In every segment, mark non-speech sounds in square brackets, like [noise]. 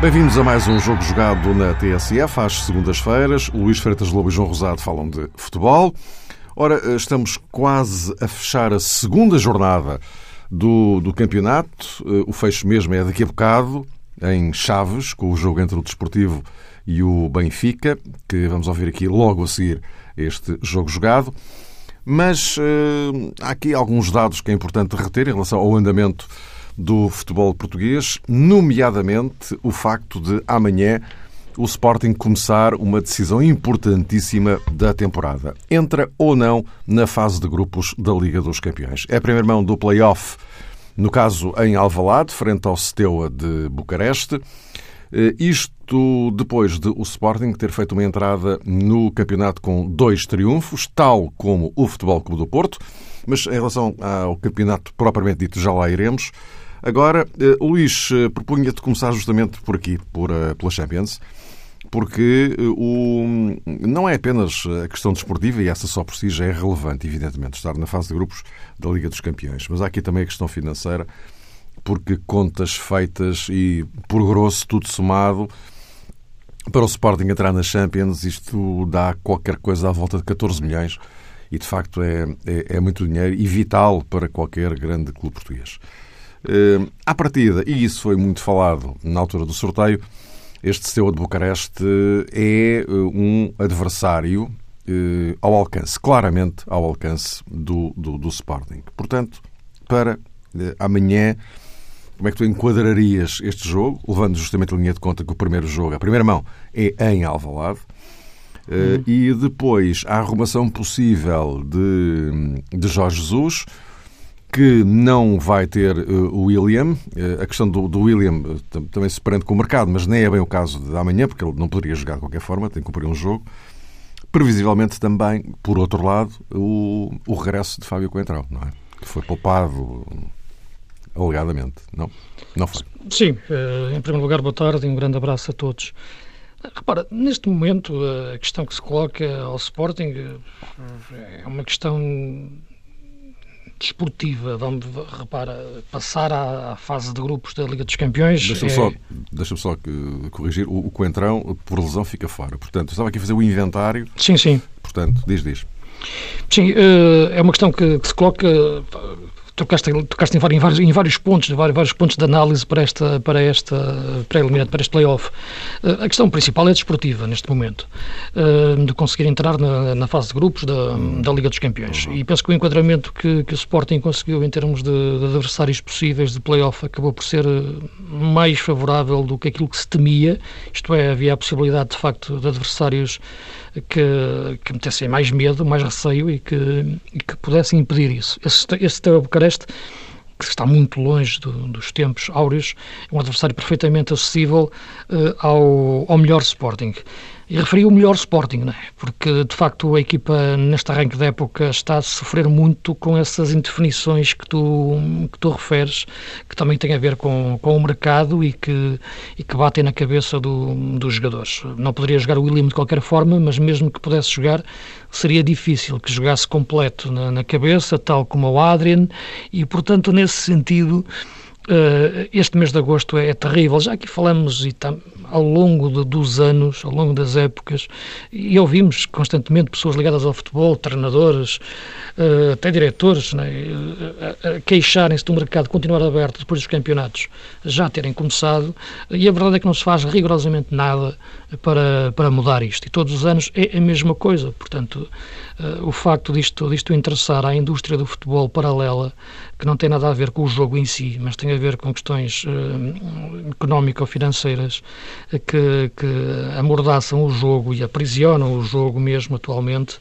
Bem-vindos a mais um jogo jogado na TSF às segundas-feiras. Luís Freitas Lobo e João Rosado falam de futebol. Ora, estamos quase a fechar a segunda jornada do, do campeonato. O fecho mesmo é daqui a bocado, em Chaves, com o jogo entre o Desportivo e o Benfica, que vamos ouvir aqui logo a seguir este jogo jogado. Mas uh, há aqui alguns dados que é importante reter em relação ao andamento do futebol português, nomeadamente o facto de amanhã o Sporting começar uma decisão importantíssima da temporada. Entra ou não na fase de grupos da Liga dos Campeões. É a primeira mão do play-off, no caso em Alvalade, frente ao Steaua de Bucareste. Eh, isto depois de o Sporting ter feito uma entrada no campeonato com dois triunfos, tal como o Futebol Clube do Porto. Mas em relação ao campeonato propriamente dito, já lá iremos. Agora, eh, Luís, eh, propunha-te começar justamente por aqui, por, pela Champions, porque o, não é apenas a questão desportiva, e essa só por si já é relevante, evidentemente, estar na fase de grupos da Liga dos Campeões, mas há aqui também a questão financeira, porque contas feitas e, por grosso, tudo somado, para o Sporting entrar na Champions, isto dá qualquer coisa à volta de 14 milhões, e de facto é, é, é muito dinheiro e vital para qualquer grande clube português. Uh, à partida, e isso foi muito falado na altura do sorteio, este Steaua de Bucareste é eh, um adversário uh, ao alcance, claramente ao alcance do, do, do Sporting. Portanto, para uh, amanhã, como é que tu enquadrarias este jogo, levando justamente a linha de conta que o primeiro jogo, a primeira mão, é em Alvalade, uhum. e depois a arrumação possível de, de Jorge Jesus, que não vai ter uh, o William. Uh, a questão do, do William uh, também se prende com o mercado, mas nem é bem o caso de amanhã, porque ele não poderia jogar de qualquer forma, tem que cumprir um jogo. Previsivelmente também, por outro lado, o, o regresso de Fábio Coentrão, não é? Que foi poupado alegadamente, não? Não foi? Sim. Em primeiro lugar, boa tarde e um grande abraço a todos. Repara, neste momento a questão que se coloca ao Sporting é uma questão desportiva, vamos, repara, passar à, fase de grupos da Liga dos Campeões. Deixa-me é... só, deixa só corrigir, o, o Coentrão, por lesão, fica fora. Portanto, estava aqui a fazer o inventário. Sim, sim. Portanto, diz, diz. Sim, eh, é uma questão que, que se coloca tocaste, tocaste em, vários, em vários pontos, vários, vários pontos de análise para esta, para esta pré-eliminatória, para este play-off. Eh, a questão principal é desportiva, neste momento, eh, de conseguir entrar na, na fase de grupos da, da Liga dos Campeões. E penso que o enquadramento que, que o Sporting conseguiu em termos de, de adversários possíveis de play-off acabou por ser eh, mais favorável do que aquilo que se temia, isto é, havia a possibilidade, de facto, de adversários que, que metessem mais medo, mais receio e que, e que pudessem impedir isso. Esse, esse Bucareste que está muito longe do, dos tempos áureos, é um adversário perfeitamente acessível uh, ao, ao melhor Sporting. E referi o melhor Sporting, não é? porque de facto a equipa neste arranque da época está a sofrer muito com essas indefinições que tu, que tu referes, que também têm a ver com, com o mercado e que, e que batem na cabeça do, dos jogadores. Não poderia jogar o William de qualquer forma, mas mesmo que pudesse jogar, seria difícil que jogasse completo na, na cabeça, tal como o Adrian, e portanto, nesse sentido. Uh, este mês de agosto é, é terrível. Já aqui falamos e tam, ao longo de, dos anos, ao longo das épocas, e ouvimos constantemente pessoas ligadas ao futebol, treinadores, uh, até diretores, né, uh, queixarem-se do mercado continuar aberto depois dos campeonatos já terem começado, e a verdade é que não se faz rigorosamente nada para, para mudar isto. E todos os anos é a mesma coisa. Portanto, uh, o facto disto, disto interessar à indústria do futebol paralela, que não tem nada a ver com o jogo em si, mas tem a ver com questões uh, económico-financeiras que, que amordaçam o jogo e aprisionam o jogo mesmo atualmente,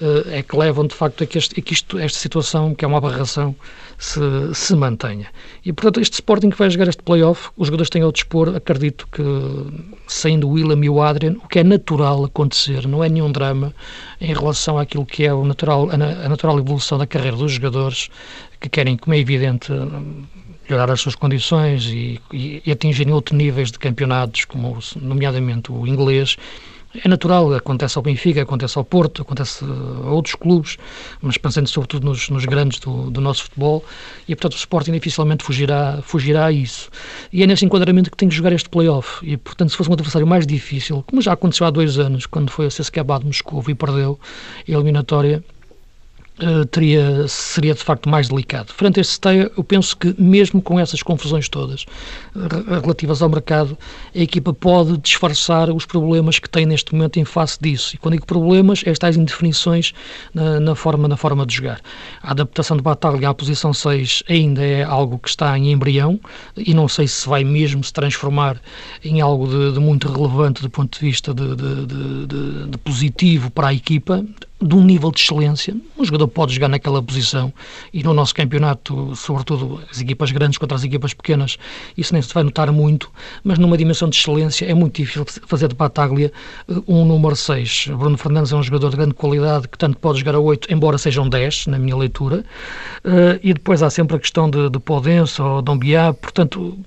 uh, é que levam de facto a que, este, a que isto, esta situação, que é uma aberração, se, se mantenha. E, portanto, este Sporting que vai jogar este play-off, os jogadores têm ao dispor, acredito que, saindo o William e o Adrian, o que é natural acontecer, não é nenhum drama em relação àquilo que é o natural, a, natural evolução da carreira dos jogadores que querem, como é evidente, melhorar as suas condições e, e, e atingirem outros níveis de campeonatos, como nomeadamente o inglês, é natural, acontece ao Benfica, acontece ao Porto, acontece a outros clubes, mas pensando sobretudo nos, nos grandes do, do, nosso futebol, e portanto o Sporting dificilmente fugirá, fugirá a isso. E é nesse enquadramento que tem que jogar este play-off, e portanto se fosse um adversário mais difícil, como já aconteceu há dois anos, quando foi a CSKA de Moscou e perdeu a eliminatória, Uh, teria, seria de facto mais delicado. Frente a este Steia, eu penso que mesmo com essas confusões todas relativas ao mercado, a equipa pode disfarçar os problemas que tem neste momento em face disso. E quando digo problemas, é estas indefinições na, na, forma, na forma de jogar. A adaptação de Batalha à posição 6 ainda é algo que está em embrião e não sei se vai mesmo se transformar em algo de, de muito relevante do ponto de vista de, de, de positivo para a equipa de um nível de excelência. Um jogador pode jogar naquela posição e no nosso campeonato, sobretudo as equipas grandes contra as equipas pequenas, isso nem se vai notar muito, mas numa dimensão de excelência é muito difícil fazer de Bataglia eh, um número 6. Bruno Fernandes é um jogador de grande qualidade que tanto pode jogar a 8, embora sejam 10, na minha leitura, eh, e depois há sempre a questão de, de ou Dombiá, portanto,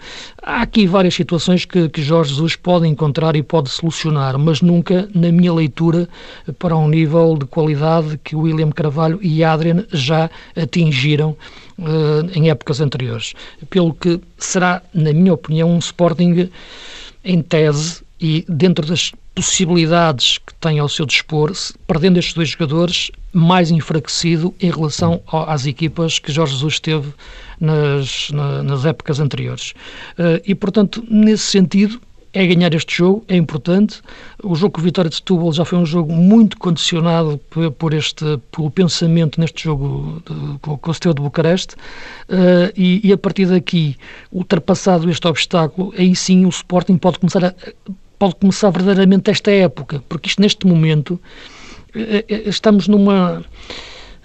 há aqui várias situações que, que Jorge Jesus pode encontrar e pode solucionar, mas nunca, na minha leitura, para um nível de qualidade qualidade que William Carvalho e Adrian já atingiram uh, em épocas anteriores. Pelo que será, na minha opinião, um Sporting em tese e dentro das possibilidades que tem ao seu dispor, perdendo estes dois jogadores, mais enfraquecido em relação às equipas que Jorge Jesus teve nas, nas épocas anteriores. Uh, e, portanto, nesse sentido, é ganhar este jogo, é importante. O jogo com Vitória de Setúbal já foi um jogo muito condicionado por este, pelo pensamento neste jogo de, com o Steu de Bucareste uh, e, e, a partir daqui, ultrapassado este obstáculo, aí sim o Sporting pode começar, a, pode começar verdadeiramente esta época, porque isto neste momento uh, estamos numa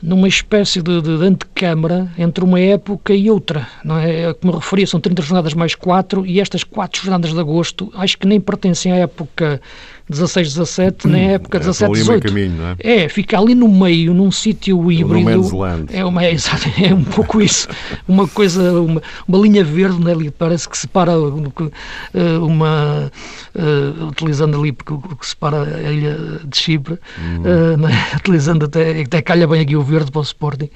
numa espécie de, de, de antecâmara entre uma época e outra. Não é? como referia, são 30 jornadas mais 4 e estas 4 jornadas de agosto acho que nem pertencem à época 16, 17, na época é, 17, 18. Caminho, não é? é, fica ali no meio, num sítio híbrido. É, uma, [laughs] é, é um pouco isso. Uma coisa, uma, uma linha verde, né, ali, parece que separa eh, uma. Uh, utilizando ali o que separa a ilha de Chipre, uh, né, [laughs] utilizando até, até calha bem aqui o verde para o Sporting,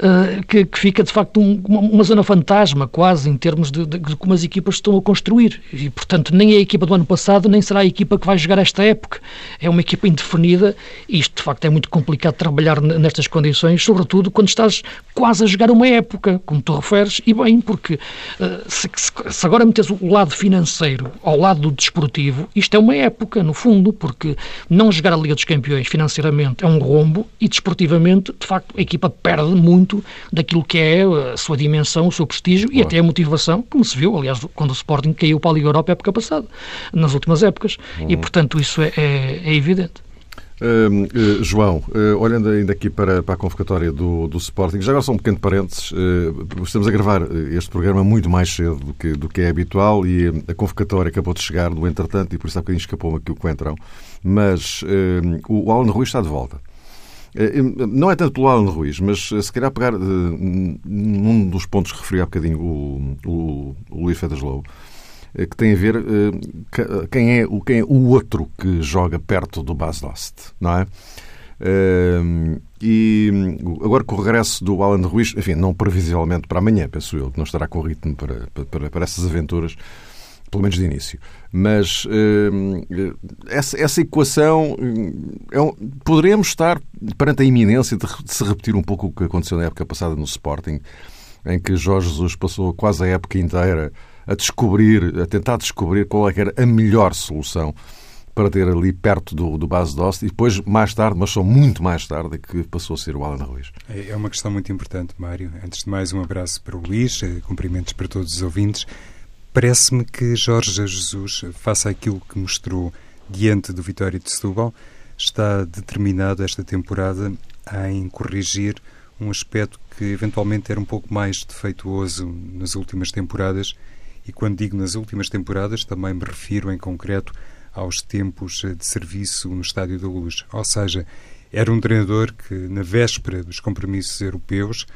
uh, que, que, fica de facto um, uma, uma, zona fantasma, quase, em termos de, de, de como as equipas estão a construir. E, portanto, nem a equipa do ano passado, nem será a equipa que vai jogar esta esta época. É uma equipa indefinida e isto, de facto, é muito complicado trabalhar nestas condições, sobretudo quando estás quase a jogar uma época, como tu referes, e bem, porque uh, se, se, agora metes o lado financeiro ao lado do desportivo, isto é uma época, no fundo, porque não jogar a Liga dos Campeões financeiramente é um rombo e desportivamente, de facto, a equipa perde muito daquilo que é a sua dimensão, o seu prestígio e até a motivação, como se viu, aliás, quando o Sporting caiu para a Liga Europa época passada, nas últimas épocas. Uhum. E, portanto, isso isso é, é, é evidente. Uh, uh, João, uh, olhando ainda aqui para, para a convocatória do, do Sporting, já agora só um pequeno parênteses, estamos a gravar este programa muito mais cedo do que, do que é habitual e a convocatória acabou de chegar no entretanto e por isso há bocadinho escapou-me aqui o Coentrão, mas o Alan Ruiz está de volta. Não é tanto pelo Alan Ruiz, mas se calhar pegar num dos pontos que referi há bocadinho o, o, o Luís Fedas Lobo, eh, que tem a ver uh, quem, é, quem é o outro que joga perto do Bas Dost, não é? Uh, e agora com o regresso do Alan Ruiz, enfim, não previsivelmente para amanhã, penso eu, que não estará com ritmo para, para, para essas aventuras, pelo menos de início. Mas essa, essa equação é um, poderemos estar perante a iminência de se repetir um pouco o que aconteceu na época passada no Sporting, em que Jorge Jesus passou quase a época inteira a descobrir, a tentar descobrir qual é era a melhor solução para ter ali perto do, do base Dost e depois, mais tarde, mas só muito mais tarde, é que passou a ser o Alan Ruiz. É, é uma questão muito importante, Mário. Antes de mais, um abraço para o Luís, eh, cumprimentos para todos os ouvintes. Parece-me que Jorge Jesus faça aquilo que mostrou diante do Vitória de Setúbal, está determinado esta temporada em corrigir um aspecto que eventualmente era um pouco mais defeituoso nas últimas temporadas e quando digo nas últimas temporadas, também me refiro em concreto aos tempos de serviço no Estádio da Luz. Ou seja, Era um treinador que, na véspera dos compromissos europeus,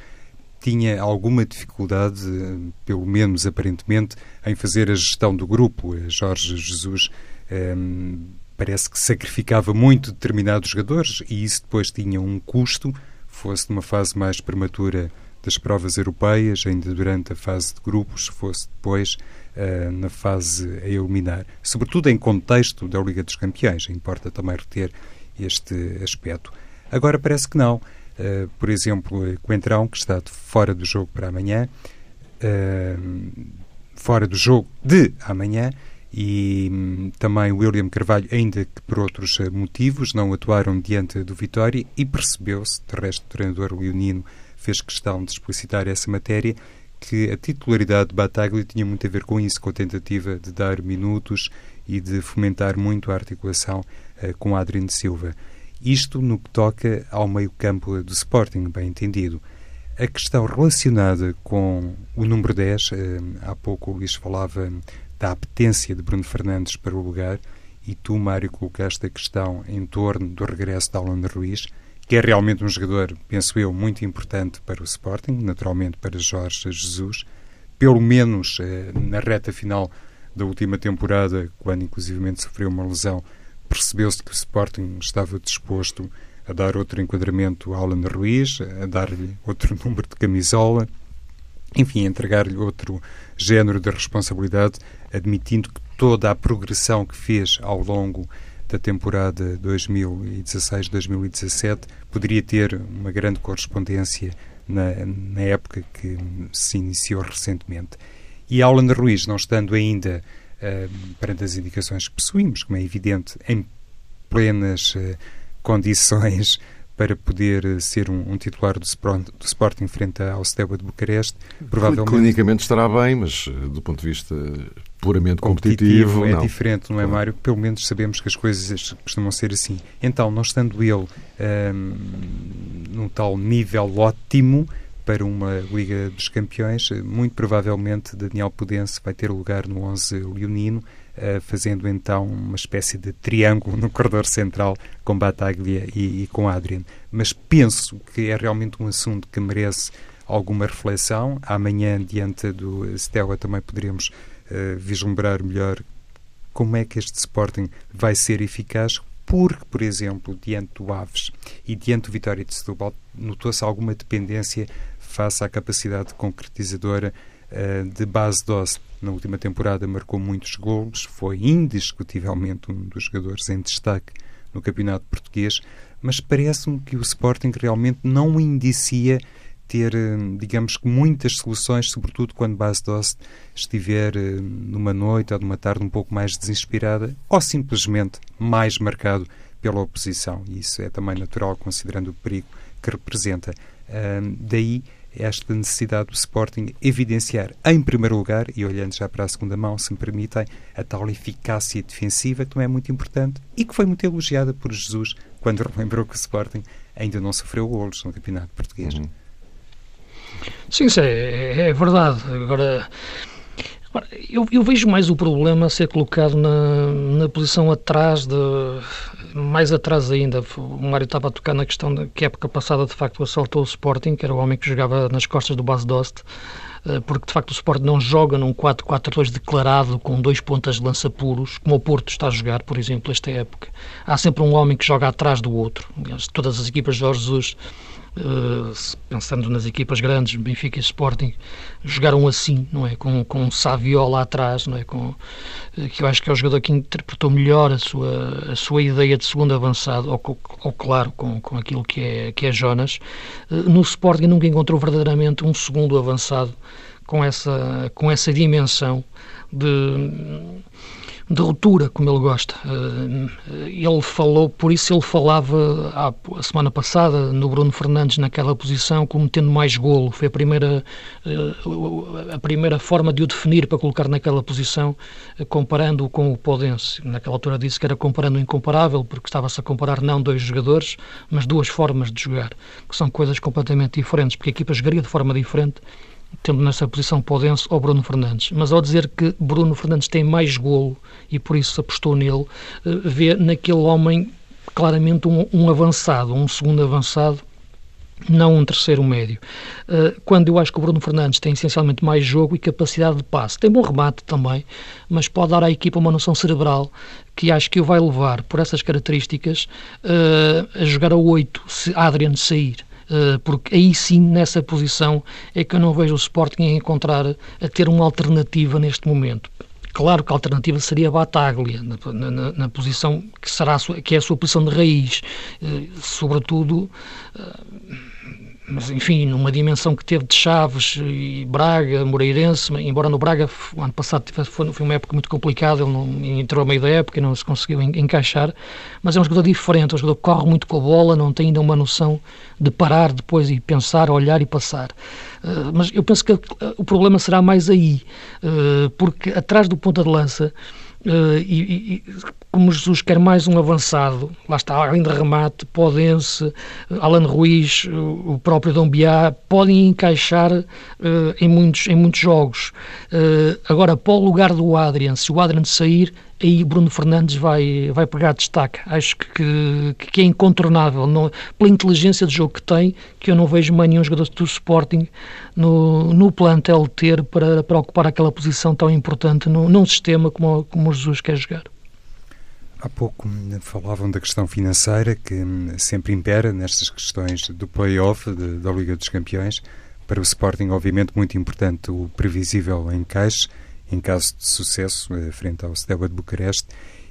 tinha alguma dificuldade, pelo menos aparentemente, em fazer a gestão do grupo. Jorge Jesus um, parece que sacrificava muito determinados jogadores e isso depois tinha um custo, fosse numa fase mais prematura das provas europeias, ainda durante a fase de grupos, fosse depois uh, na fase a eliminar. Sobretudo em contexto da Liga dos Campeões, importa também reter este aspecto. Agora parece que não. Uh, por exemplo, Coentrão, que está fora do jogo para amanhã, uh, fora do jogo de amanhã, e hum, também William Carvalho, ainda que por outros motivos, não atuaram diante do Vitória e percebeu-se, de resto, o treinador leonino fez questão de explicitar essa matéria, que a titularidade de Bataglia tinha muito a ver com isso, com a tentativa de dar minutos e de fomentar muito a articulação uh, com Adriano Silva. Isto no que toca ao meio-campo do Sporting, bem entendido. A questão relacionada com o número 10, eh, há pouco o Luís falava da apetência de Bruno Fernandes para o lugar, e tu, Mário, colocaste a questão em torno do regresso de Alan Ruiz, que é realmente um jogador, penso eu, muito importante para o Sporting, naturalmente para Jorge Jesus, pelo menos eh, na reta final da última temporada, quando inclusivamente sofreu uma lesão percebeu-se que o Sporting estava disposto a dar outro enquadramento a Alan Ruiz, a dar-lhe outro [laughs] número de camisola, enfim, entregar-lhe outro género de responsabilidade, admitindo que toda a progressão que fez ao longo da temporada 2016-2017 poderia ter uma grande correspondência na, na, época que se iniciou recentemente. E Alan Ruiz, não estando ainda uh, perante as indicações que possuímos, como é evidente, em plenas uh, condições para poder eh, ser um, um titular do, do, Sporting frente ao Steaua de Bucareste. Provavelmente... Clinicamente estará bem, mas do ponto de vista puramente competitivo, competitivo é não. diferente, não é, Mário? Pelo menos sabemos que as coisas costumam ser assim. Então, não estando ele um, num tal nível ótimo, para uma Liga dos Campeões, muito provavelmente Daniel Pudense vai ter lugar no 11 leonino, eh, fazendo então uma espécie de triângulo no corredor central com Bataglia e, e com Adrian. Mas penso que é realmente um assunto que merece alguma reflexão. Amanhã, diante do Stella, também poderemos uh, vislumbrar melhor como é que este Sporting vai ser eficaz, porque, por exemplo, diante do Aves e diante do Vitória de Setúbal, notou-se alguma dependência face à capacidade concretizadora uh, de base Dost. Na última temporada marcou muitos golos, foi indiscutivelmente um dos jogadores em destaque no campeonato português, mas parece-me que o Sporting realmente não indicia ter, eh, digamos que, muitas soluções, sobretudo quando Base Dost estiver eh, numa noite ou numa tarde um pouco mais desinspirada ou simplesmente mais marcado pela oposição. E isso é também natural, considerando o perigo que representa. daí esta necessidade do Sporting evidenciar, em primeiro lugar, e olhando já para a segunda mão, se me permitem, a tal eficácia defensiva que também é muito importante e que foi muito elogiada por Jesus quando [laughs] relembrou que o Sporting ainda não sofreu golos no Campeonato Português. Uhum. Sim, é, é verdade. Agora, eu, eu, vejo mais o problema ser colocado na, na posição atrás de mais atrás ainda, o Mário estava a tocar na questão de que época passada de facto assaltou o Sporting, que era o homem que jogava nas costas do Bas Dost, eh, porque de facto o Sporting não joga num 4-4-2 declarado com dois pontas de lança puros, como o Porto está a jogar, por exemplo, esta época. Há sempre um homem que joga atrás do outro. Todas as equipas de Jorge Jesus pensando nas equipas grandes, Benfica e Sporting, jogaram assim, não é? Com, com um Savio lá atrás, não é? Com, uh, que eu acho que é o jogador que interpretou melhor a sua, a sua ideia de segundo avançado, ou, ou claro, com, com aquilo que é, que é Jonas. Uh, no Sporting nunca encontrou verdadeiramente um segundo avançado com essa, com essa dimensão de de ruptura, como ele gosta. Eh, ele falou, por isso ele falava a semana passada no Bruno Fernandes naquela posição como tendo mais golo. Foi a primeira, eh, a primeira forma de o definir para colocar naquela posição, eh, comparando-o com o Podense. Naquela altura disse que era comparando o incomparável, porque estava-se a comparar não dois jogadores, mas duas formas de jogar, que são coisas completamente diferentes, porque a equipa jogaria de forma diferente tendo nessa posição Podense ou Bruno Fernandes. Mas ao dizer que Bruno Fernandes tem mais golo e por isso apostou nele, eh, vê naquele homem claramente um, um avançado, um segundo avançado não um terceiro médio. Uh, quando eu acho que o Bruno Fernandes tem essencialmente mais jogo e capacidade de passe. Tem bom remate também, mas pode dar à equipa uma noção cerebral que acho que o vai levar, por essas características, uh, a jogar a 8 se Adrian sair. Uh, porque aí sim, nessa posição, é que eu não vejo o Sporting a encontrar, a ter uma alternativa neste momento. Claro que a alternativa seria Bataglia, na, na, na posição que, será sua, que é a sua posição de raiz, sobretudo mas enfim, numa dimensão que teve de Chaves e Braga, Moreirense, embora no Braga, o ano passado foi, foi uma época muito complicada, ele não, entrou a meio da época e não se conseguiu encaixar, mas é um jogador diferente, é um jogador que corre muito com a bola, não tem ainda uma noção de parar depois e pensar, olhar e passar. Uh, mas eu penso que o problema será mais aí, uh, porque atrás do ponta de lança Uh, e, e, como Jesus quer mais um avançado, lá está, além remate, Podense, Alan Ruiz, o próprio Dom Biá, podem encaixar uh, em, muitos, em muitos jogos. Uh, agora, para o lugar do Adrian, se o Adrian sair, aí Bruno Fernandes vai, vai pegar destaque. Acho que, que é incontornável, não, pela inteligência de jogo que tem, que eu não vejo mais nenhum jogador do Sporting no, no plantel ter para, para ocupar aquela posição tão importante no, num sistema como, como o Jesus quer jogar. Há pouco falavam da questão financeira que hum, sempre impera nestas questões do play-off da Liga dos Campeões. Para o Sporting, obviamente, muito importante o previsível encaixe em caso de sucesso, eh, frente ao Steaua de Bucareste.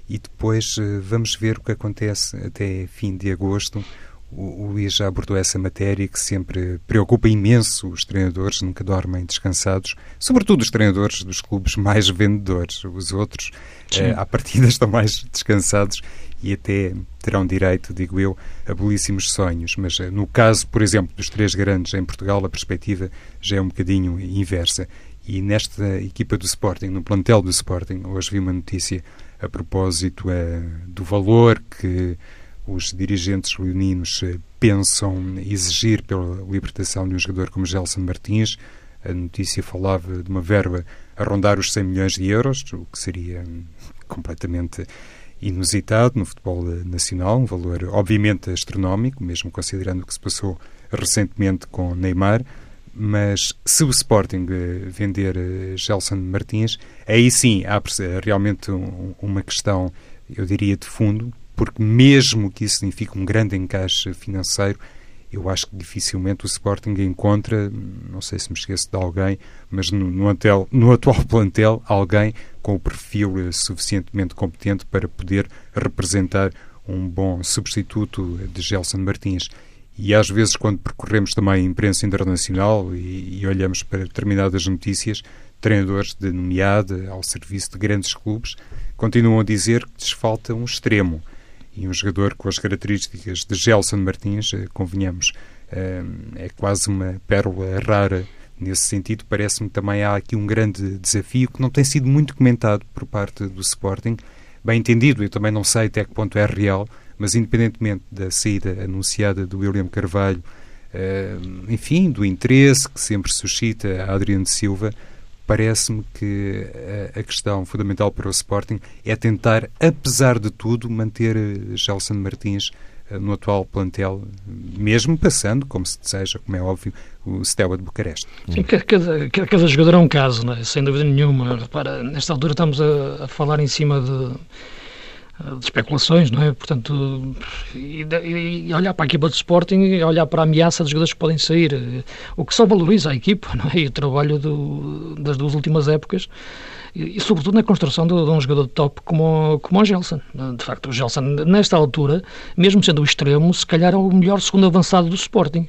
E depois eh, vamos ver o que acontece até fim de agosto. O, o Luís já abordou essa matéria que sempre preocupa imenso os treinadores, nunca dormem descansados, sobretudo os treinadores dos clubes mais vendedores. Os outros, eh, à partida, [laughs] estão mais descansados e até terão direito, digo eu, a belíssimos sonhos. Mas eh, no caso, por exemplo, dos três grandes em Portugal, a perspectiva já é um bocadinho inversa. E nesta equipa do Sporting, no plantel do Sporting, hoje vi uma notícia a propósito uh, do valor que os dirigentes leoninos uh, pensam exigir pela libertação de um jogador como Gelson Martins. A notícia falava de uma verba a rondar os 100 milhões de euros, o que seria um, completamente inusitado no futebol eh, nacional, um valor obviamente astronómico, mesmo considerando o que se passou recentemente com Neymar mas se o Sporting eh, vender eh, Gelson Martins, aí sim há realmente uma questão, eu diria, de fundo, porque mesmo que isso signifique um grande encaixe financeiro, eu acho que dificilmente o Sporting encontra, não sei se me esqueço de alguém, mas no, no, antel, no atual [laughs] plantel, alguém com o perfil eh, suficientemente competente para poder representar um bom substituto de Gelson Martins. E às vezes, quando percorremos também a imprensa internacional e, e olhamos para determinadas notícias, treinadores de nomeada ao serviço de grandes clubes continuam a dizer que lhes falta um extremo. E um jogador com as características de Gelson Martins, eh, convenhamos, eh, é quase uma pérola rara nesse sentido. Parece-me também há aqui um grande desafio que não tem sido muito comentado por parte do Sporting. Bem entendido, eu também não sei até que ponto é real, mas independentemente da saída anunciada do William Carvalho, uh, enfim, do interesse que sempre suscita a Adriano Silva, parece-me que a, a, questão fundamental para o Sporting é tentar, apesar de tudo, manter eh, Gelson Martins uh, no atual plantel, mesmo passando, como se deseja, como é óbvio, o Steaua de Bucareste. Sim, cada, cada jogador é um caso, é? sem dúvida nenhuma. Repara, nesta altura estamos a, a falar em cima de de especulações, não é? Portanto, e, e, olhar para a equipa de Sporting e olhar para a ameaça dos jogadores que podem sair, o que só valoriza a equipa, [laughs] não é? E o trabalho do, das duas últimas épocas e, e, sobretudo na construção de, de, um jogador de top como, como o Gelson. De facto, o Gelson, nesta altura, mesmo sendo o extremo, se calhar é o melhor segundo avançado do Sporting.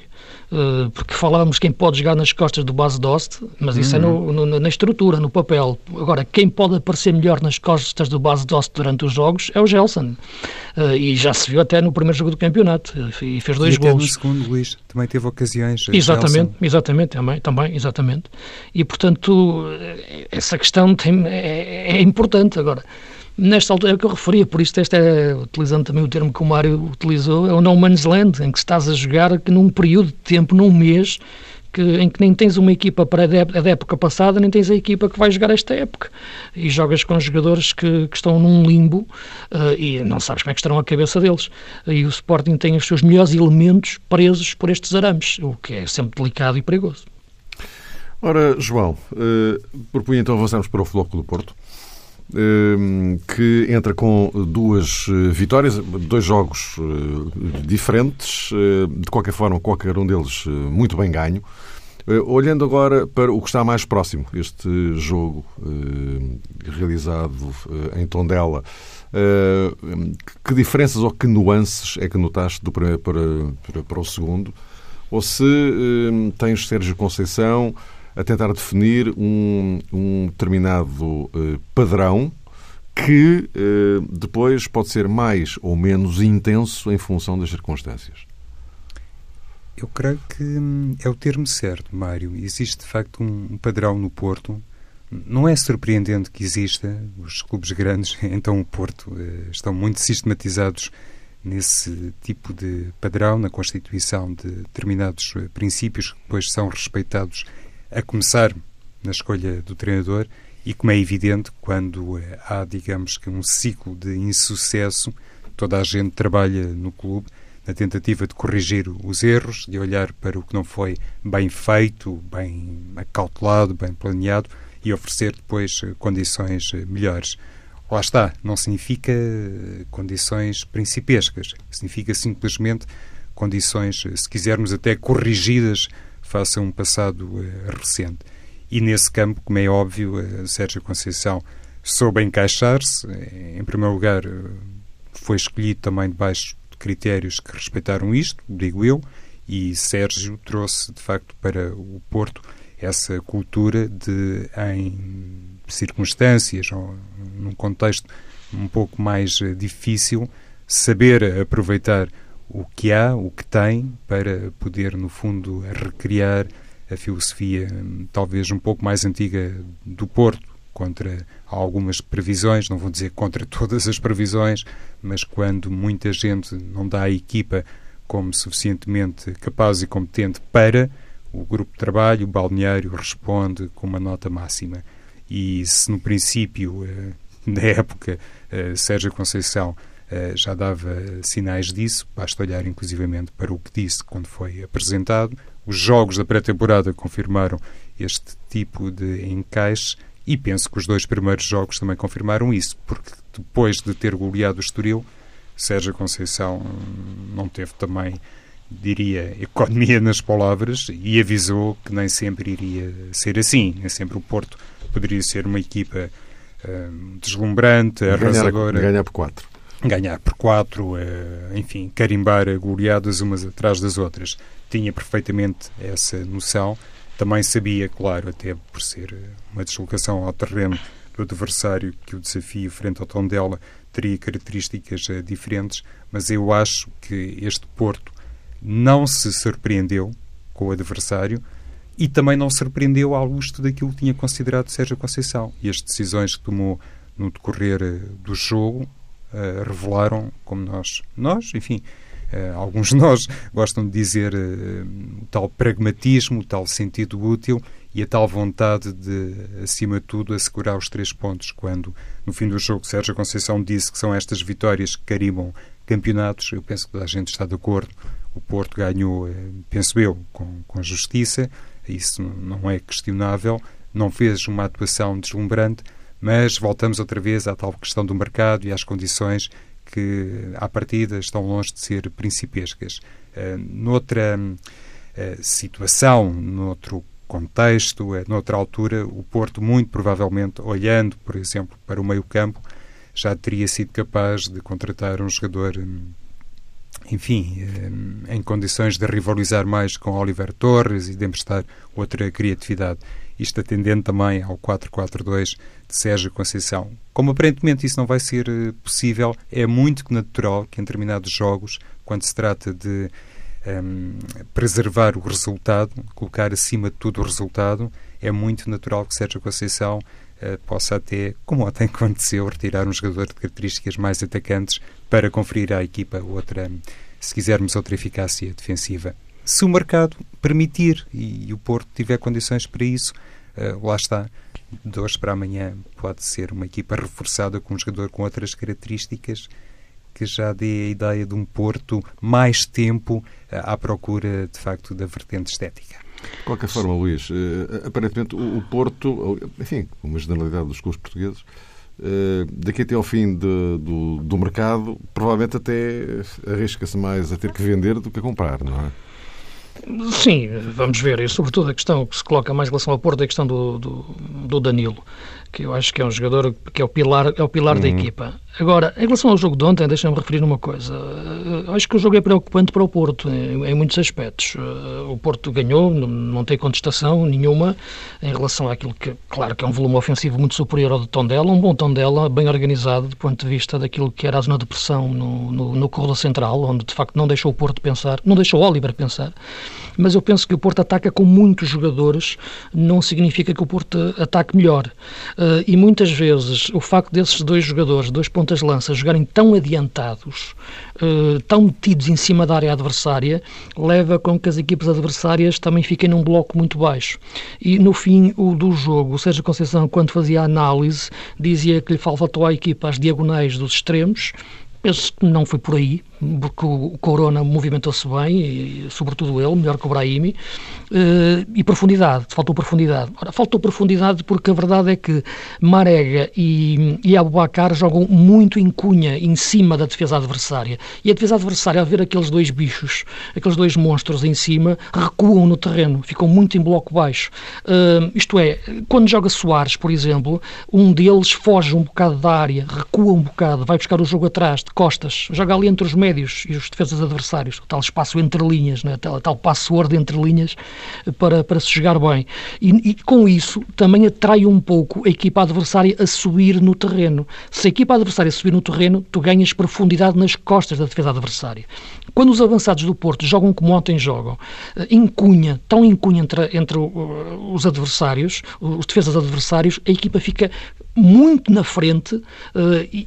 Uh, porque falávamos quem pode jogar nas costas do base Dost, mas isso uhum. é no, no, na estrutura, no papel. Agora, quem pode aparecer melhor nas costas do base Dost durante os jogos é o Gelson. Uh, e já se viu até no primeiro jogo do campeonato. E fez dois e até gols. no segundo, Luís, também teve ocasiões. Exatamente, Gelson. exatamente, também, também, exatamente. E, portanto, essa questão tem é, é, importante. Agora, nesta altura, é o que eu referia, por isso, este é, utilizando também o termo que o Mário utilizou, é o no man's land, em que estás a jogar que num período de tempo, num mês, que, em que nem tens uma equipa para a da época passada, nem tens a equipa que vai jogar esta época. E jogas com jogadores que, que estão num limbo uh, e não sabes como é que estarão a cabeça deles. E o Sporting tem os seus melhores elementos presos por estes arames, o que é sempre delicado e perigoso. Ora, João, uh, propunha então avançarmos para o Floco do Porto. Ehm, que entra com duas eh, vitórias, dois jogos eh, diferentes, eh, de qualquer forma, qualquer um deles muito bem ganho. Olhando agora para o que está mais próximo, este jogo realizado em Tondela, que diferenças ou que nuances é que notaste do primeiro para, para, para o segundo? Ou se tens Sérgio Conceição a tentar definir um, um determinado uh, padrão que uh, depois pode ser mais ou menos intenso em função das circunstâncias. Eu creio que hum, é o termo certo, Mário. Existe de facto um padrão no Porto. Não é surpreendente que exista. Os clubes grandes, [laughs] então o Porto, uh, estão muito sistematizados nesse tipo de padrão, na constituição de determinados princípios que depois são respeitados a começar na escolha do treinador e, como é evidente, quando eh, há, digamos que, um ciclo de insucesso, toda a gente trabalha no clube na tentativa de corrigir os erros, de olhar para o que não foi bem feito, bem acautelado, bem planeado e oferecer depois eh, condições eh, melhores. Lá está, não significa condições principescas, significa simplesmente condições, se quisermos, até corrigidas face a um passado uh, recente. E nesse campo, como é óbvio, uh, Sérgio Conceição soube encaixar-se. Eh, em primeiro lugar, foi escolhido também debaixo de critérios que respeitaram isto, digo eu, e Sérgio trouxe, de facto, para o Porto essa cultura de, em circunstâncias ou num contexto um pouco mais difícil, saber aproveitar o que há, o que tem, para poder, no fundo, recriar a filosofia talvez um pouco mais antiga do Porto, contra algumas previsões, não vou dizer contra [laughs] todas as previsões, mas quando muita gente não dá à equipa como suficientemente capaz e competente para, o grupo de trabalho, o balneário, responde com uma nota máxima. E se no princípio, eh, [laughs] na época, eh, Sérgio Conceição eh, já dava sinais disso, basta olhar inclusivamente para o que disse quando foi apresentado. Os jogos da pré-temporada confirmaram este tipo de encaixe e penso que os dois primeiros jogos também confirmaram isso, porque depois de ter goleado o Estoril, Sérgio Conceição não teve também, diria, economia nas palavras e avisou que nem sempre iria ser assim, nem sempre o Porto poderia ser uma equipa uh, deslumbrante, arrasadora. Ganhar por quatro ganhar por quatro, eh, enfim, carimbar goleadas umas atrás das outras. Tinha perfeitamente essa noção. Também sabia, claro, até por ser eh, uma deslocação ao terreno do adversário, que o desafio frente ao Tondela teria características eh, diferentes, mas eu acho que este Porto não se surpreendeu com o adversário e também não surpreendeu ao lusto daquilo que tinha considerado Sérgio Conceição. E as decisões que tomou no decorrer do jogo uh, revelaram, como nós, nós, enfim, uh, alguns de nós [laughs] gostam de dizer uh, o tal pragmatismo, o tal sentido útil e a tal vontade de, acima de tudo, assegurar os três pontos, quando, no fim do jogo, Sérgio Conceição disse que são estas vitórias que carimbam campeonatos. Eu penso que toda a gente está de acordo. O Porto ganhou, penso eu, com, com justiça, isso não é questionável. Não fez uma atuação deslumbrante, mas voltamos outra vez à tal questão do mercado e às condições que, à partida, estão longe de ser principescas. Uh, noutra uh, situação, noutro contexto, uh, noutra altura, o Porto, muito provavelmente, olhando, por exemplo, para o meio-campo, já teria sido capaz de contratar um jogador, enfim, em condições de rivalizar mais com Oliver Torres e de emprestar outra criatividade isto atendendo também ao 442 de Sérgio Conceição. Como aparentemente isso não vai ser eh, possível, é muito natural que em determinados jogos, quando se trata de um, ehm, preservar o resultado, colocar acima de tudo o resultado, é muito natural que Sérgio Conceição uh, possa até, como até [laughs] aconteceu, retirar um jogador de características mais atacantes para conferir à equipa outra, se quisermos, outra eficácia defensiva. se o mercado permitir e o Porto tiver condições para isso, uh, lá está. De hoje para amanhã pode ser uma equipa reforçada com um jogador com outras características que já dê a ideia de um Porto mais tempo uh, à procura, de facto, da vertente estética. De qualquer forma, Luís, uh, aparentemente o, o Porto, enfim, uma generalidade dos clubes portugueses, Uh, daqui até ao fim de, do, do mercado, provavelmente até arrisca-se mais a ter que vender do que a comprar, não é? Sim, vamos ver. E sobretudo a questão que se coloca mais em relação ao Porto é a questão do, do, do Danilo, que eu acho que é um jogador que é o pilar, é o pilar uhum. da equipa. Agora, em relação ao jogo de ontem, deixa-me referir uma coisa. Eu acho que o jogo é preocupante para o Porto, em, em muitos aspectos. O Porto ganhou, não, não, tem contestação nenhuma em relação àquilo que, claro, que é um volume ofensivo muito superior ao de Tondela, um bom Tondela, bem organizado do ponto de vista daquilo que era a zona de pressão no, no, no corredor central, onde de facto não deixou o Porto pensar, não deixou o Oliver pensar mas eu penso que o Porto ataca com muitos jogadores, não significa que o Porto ataque melhor. Uh, e muitas vezes o facto desses dois jogadores, dois pontas de lança, jogarem tão adiantados, uh, tão metidos em cima da área adversária, leva com que as equipes adversárias também fiquem num bloco muito baixo. E no fim o do jogo, o Sérgio Conceição, quando fazia a análise, dizia que lhe faltou à equipa as diagonais dos extremos, Penso que não foi por aí, porque o Corona movimentou-se bem, e, sobretudo ele, melhor que o Brahimi, eh, e profundidade, faltou profundidade. Ora, faltou profundidade porque a verdade é que Marega e, e Abubacar jogam muito em cunha, em cima da defesa adversária. E a defesa adversária, ao ver aqueles dois bichos, aqueles dois monstros em cima, recuam no terreno, ficam muito em bloco baixo. Uh, isto é, quando joga Soares, por exemplo, um deles foge um bocado da área, recua um bocado, vai buscar o jogo atrás, costas, joga ali entre os médios e os defesas adversários, o tal espaço entre linhas, né? tal, tal password entre linhas para, para se jogar bem. E, e, com isso também atrai um pouco a equipa adversária a subir no terreno. Se a equipa adversária subir no terreno, tu ganhas profundidade nas costas da defesa adversária. Quando os avançados do Porto jogam como ontem jogam, eh, em cunha, tão em cunha entre, entre os adversários, os defesas adversários, a equipa fica muito na frente, uh,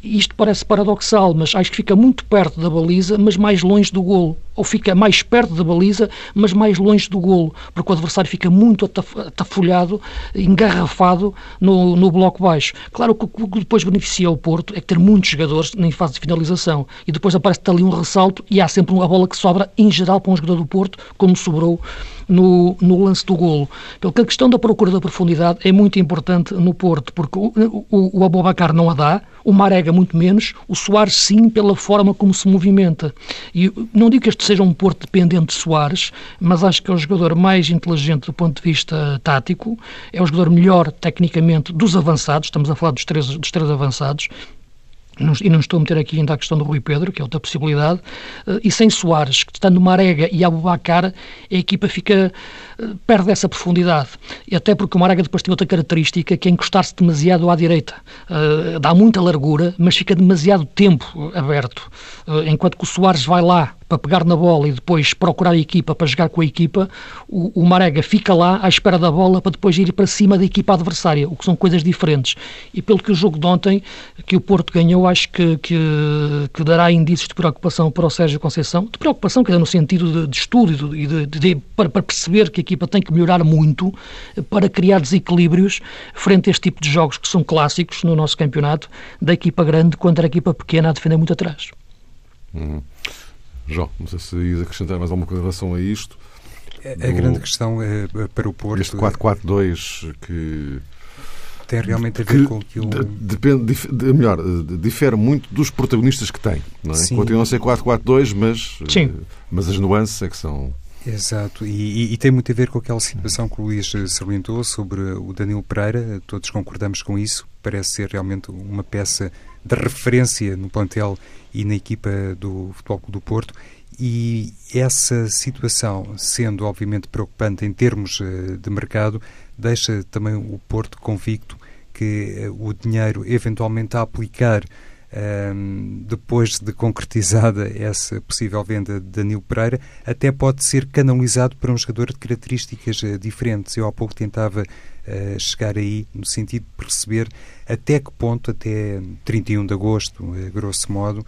isto parece paradoxal, mas acho que fica muito perto da baliza, mas mais longe do golo. Ou fica mais perto da baliza, mas mais longe do golo, porque o adversário fica muito atafolhado, engarrafado no, no bloco baixo. Claro que o que depois beneficia o Porto é ter muitos jogadores em fase de finalização, e depois aparece ali um ressalto e há sempre uma bola que sobra, em geral, para um jogador do Porto, como sobrou no, no lance do golo. Porque a questão da procura da profundidade é muito importante no Porto, porque o, o, o Abobacar não a dá, o Marega muito menos, o Soares sim pela forma como se movimenta. E não digo que este seja um Porto dependente de Soares, mas acho que é o jogador mais inteligente do ponto de vista tático, é o jogador melhor tecnicamente dos avançados, estamos a falar dos três, dos três avançados, e não estou a meter aqui ainda a questão do Rui Pedro, que é outra possibilidade, eh, e sem Soares, que estando Marega e Abubacar, a equipa fica, perde essa profundidade. E até porque o Marega depois tem outra característica, que é encostar-se demasiado à direita. Uh, dá muita largura, mas fica demasiado tempo aberto. Uh, enquanto que o Soares vai lá para pegar na bola e depois procurar a equipa para jogar com a equipa, o, o, Marega fica lá à espera da bola para depois ir para cima da equipa adversária, o que são coisas diferentes. E pelo que o jogo de ontem, que o Porto ganhou, acho que, que, que dará indícios de preocupação para o Sérgio Conceição, de preocupação que é no sentido de, de estudo e de, de, para, para perceber que equipa tem que melhorar muito para criar desequilíbrios frente a este tipo de jogos que são clássicos no nosso campeonato, da equipa grande contra a equipa pequena a defender muito atrás. Uhum. João, não sei se ias acrescentar mais alguma coisa em relação a isto. A, a grande questão é, para o Porto. Este 4-4-2 que. Tem realmente a ver que com aquilo. Depende, dif, melhor, difere muito dos protagonistas que tem. Não é? Continua a ser 4-4-2, mas, Sim. mas as nuances é que são. Exato, e, e, e, tem muito a ver com aquela situação que o Luís salientou sobre o Danilo Pereira, todos concordamos com isso, parece ser realmente uma peça de referência no plantel e na equipa do Futebol Clube do Porto. E essa situação, sendo obviamente preocupante em termos eh, de mercado, deixa também o Porto convicto que eh, o dinheiro eventualmente a aplicar um, depois de concretizada essa possível venda de Danilo Pereira, até pode ser canalizado para um jogador de características uh, diferentes. Eu há pouco tentava uh, chegar aí no sentido de perceber até que ponto, até 31 de agosto, uh, grosso modo,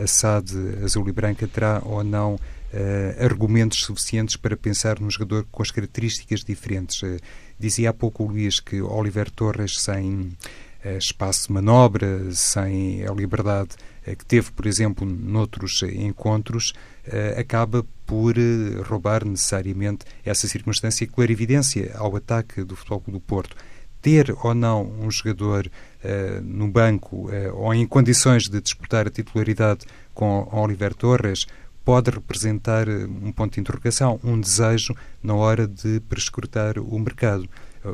a SAD azul e branca terá ou não uh, argumentos suficientes para pensar num jogador com as características diferentes. Uh, dizia há pouco o Luís que Oliver Torres, sem espaço de manobra, sem a liberdade que teve, por exemplo, noutros encontros, acaba por roubar necessariamente essa circunstância e clarividência ao ataque do Futebol Clube do Porto ter ou não um jogador no banco ou em condições de disputar a titularidade com Oliver Torres pode representar eh, um ponto de interrogação, um desejo na hora de prescrutar o mercado.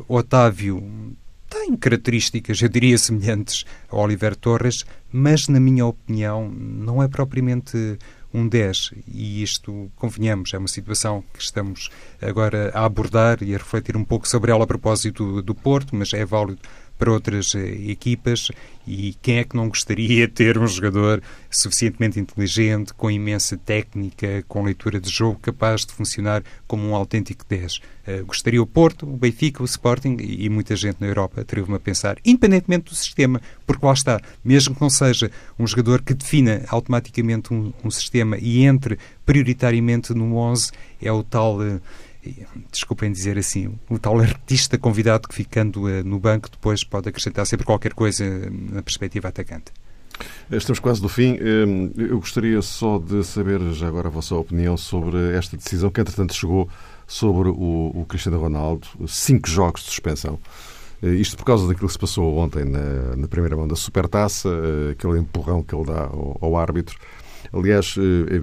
Otávio tem características, eu diria, semelhantes a Oliver Torres, mas, na minha opinião, não é propriamente um 10. E isto, convenhamos, é uma situação que estamos agora a abordar e a refletir um pouco sobre ela a propósito do Porto, mas é válido para outras eh, equipas e quem é que não gostaria de ter um jogador suficientemente inteligente, com imensa técnica, com leitura de jogo, capaz de funcionar como um autêntico 10? Uh, eh, gostaria o Porto, o Benfica, o Sporting e, muita gente na Europa, atrevo-me a pensar, independentemente do sistema, porque lá está, mesmo que não seja um jogador que defina automaticamente um, um sistema e entre prioritariamente no 11, é o tal. Uh, desculpem dizer assim, o tal artista convidado que ficando uh, no banco depois pode acrescentar sempre qualquer coisa na perspectiva atacante. Estamos quase do fim. Hum, eu gostaria só de saber já agora a vossa opinião sobre esta decisão que, entretanto, chegou sobre o, o Cristiano Ronaldo. Cinco jogos de suspensão. Eh, isto por causa daquilo que se passou ontem na, na primeira mão da Supertaça, eh, aquele empurrão que ele dá ao, ao árbitro. Aliás,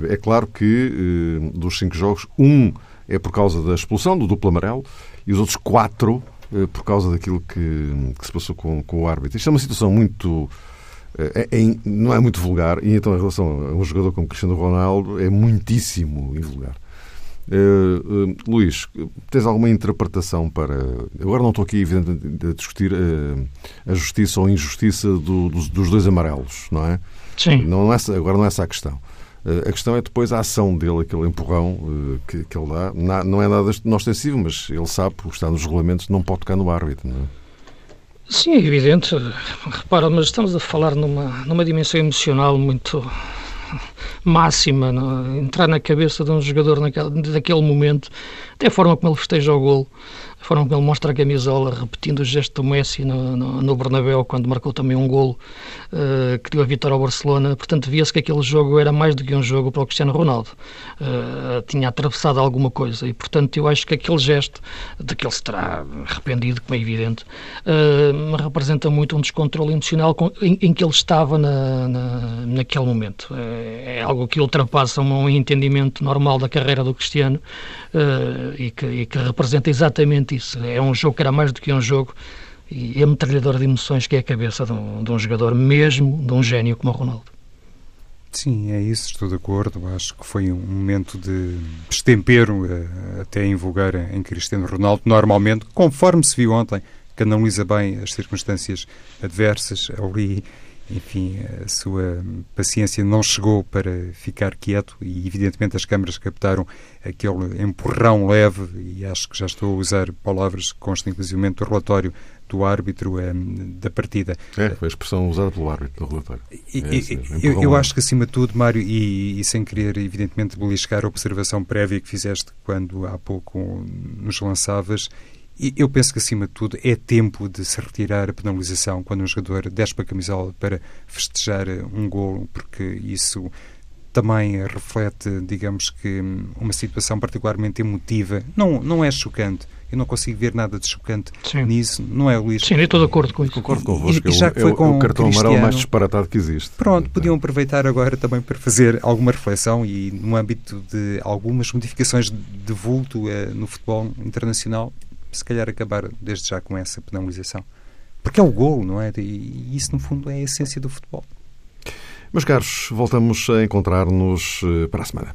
é claro que dos cinco jogos, um é por causa da expulsão do duplo amarelo e os outros quatro eh, por causa daquilo que, que se passou com, com, o árbitro. Isto é uma situação muito. É, é, não é muito vulgar, e então, em relação a um jogador como Cristiano Ronaldo, é muitíssimo invulgar. Uh, uh, Luís, tens alguma interpretação para. Agora não estou aqui, evidentemente, a discutir uh, a justiça ou injustiça do, dos, dos, dois amarelos, não é? Sim. Não é agora não é essa a questão. Eh, a questão é depois a ação dele, aquele empurrão eh, que, que ele dá. Não é nada não ostensivo, mas ele sabe, porque está nos regulamentos, não pode tocar no árbitro, não é? Sim, é evidente. Repara, mas estamos a falar numa, numa dimensão emocional muito máxima. Não? Entrar na cabeça de um jogador naquele, naquele momento, até a forma como ele festeja o golo forma como ele mostra a camisola, repetindo o gesto do Messi no, no, no Bernabéu, quando marcou também um golo uh, que deu a vitória ao Barcelona. Portanto, via-se que aquele jogo era mais do que um jogo para o Cristiano Ronaldo. Uh, tinha atravessado alguma coisa e, portanto, eu acho que aquele gesto, de que ele se terá arrependido, como é evidente, uh, representa muito um descontrole emocional com, em, em, que ele estava na, na, naquele momento. É, é, algo que ultrapassa um entendimento normal da carreira do Cristiano e que, e que representa exatamente isso. É um jogo que era mais do que um jogo e é metralhadora de emoções que é a cabeça de um, de um jogador, mesmo de um gênio como o Ronaldo. Sim, é isso, estou de acordo. Acho que foi um momento de destempero, eh, até em vulgar em Cristiano Ronaldo, normalmente, conforme se viu ontem, que analisa bem as circunstâncias adversas ali enfim, a sua paciência não chegou para ficar quieto e, evidentemente, as câmaras captaram aquele empurrão leve e acho que já estou a usar palavras que constam, inclusive, do relatório do árbitro eh, da partida. É, foi a expressão usada pelo árbitro do relatório. E, é assim, eu, eu acho que, acima de tudo, Mário, e, e, sem querer, evidentemente, beliscar a observação prévia que fizeste quando há pouco nos lançavas, eu penso que, acima de tudo, é tempo de se retirar a penalização quando um jogador desce para a camisola para festejar um golo, porque isso também reflete, digamos que, uma situação particularmente emotiva. Não, não é chocante. Eu não consigo ver nada de chocante Sim. nisso, não é, Luís? Sim, estou de acordo com isso. Concordo convosco. E, já que foi é, com o cartão Cristiano, amarelo mais disparatado que existe. Pronto, podiam aproveitar agora também para fazer alguma reflexão e, no âmbito de algumas modificações de vulto eh, no futebol internacional, se calhar acabar desde já com essa penalização. Porque é o gol, não é? E isso, no fundo, é a essência do futebol. Meus caros, voltamos a encontrar-nos eh, para a semana.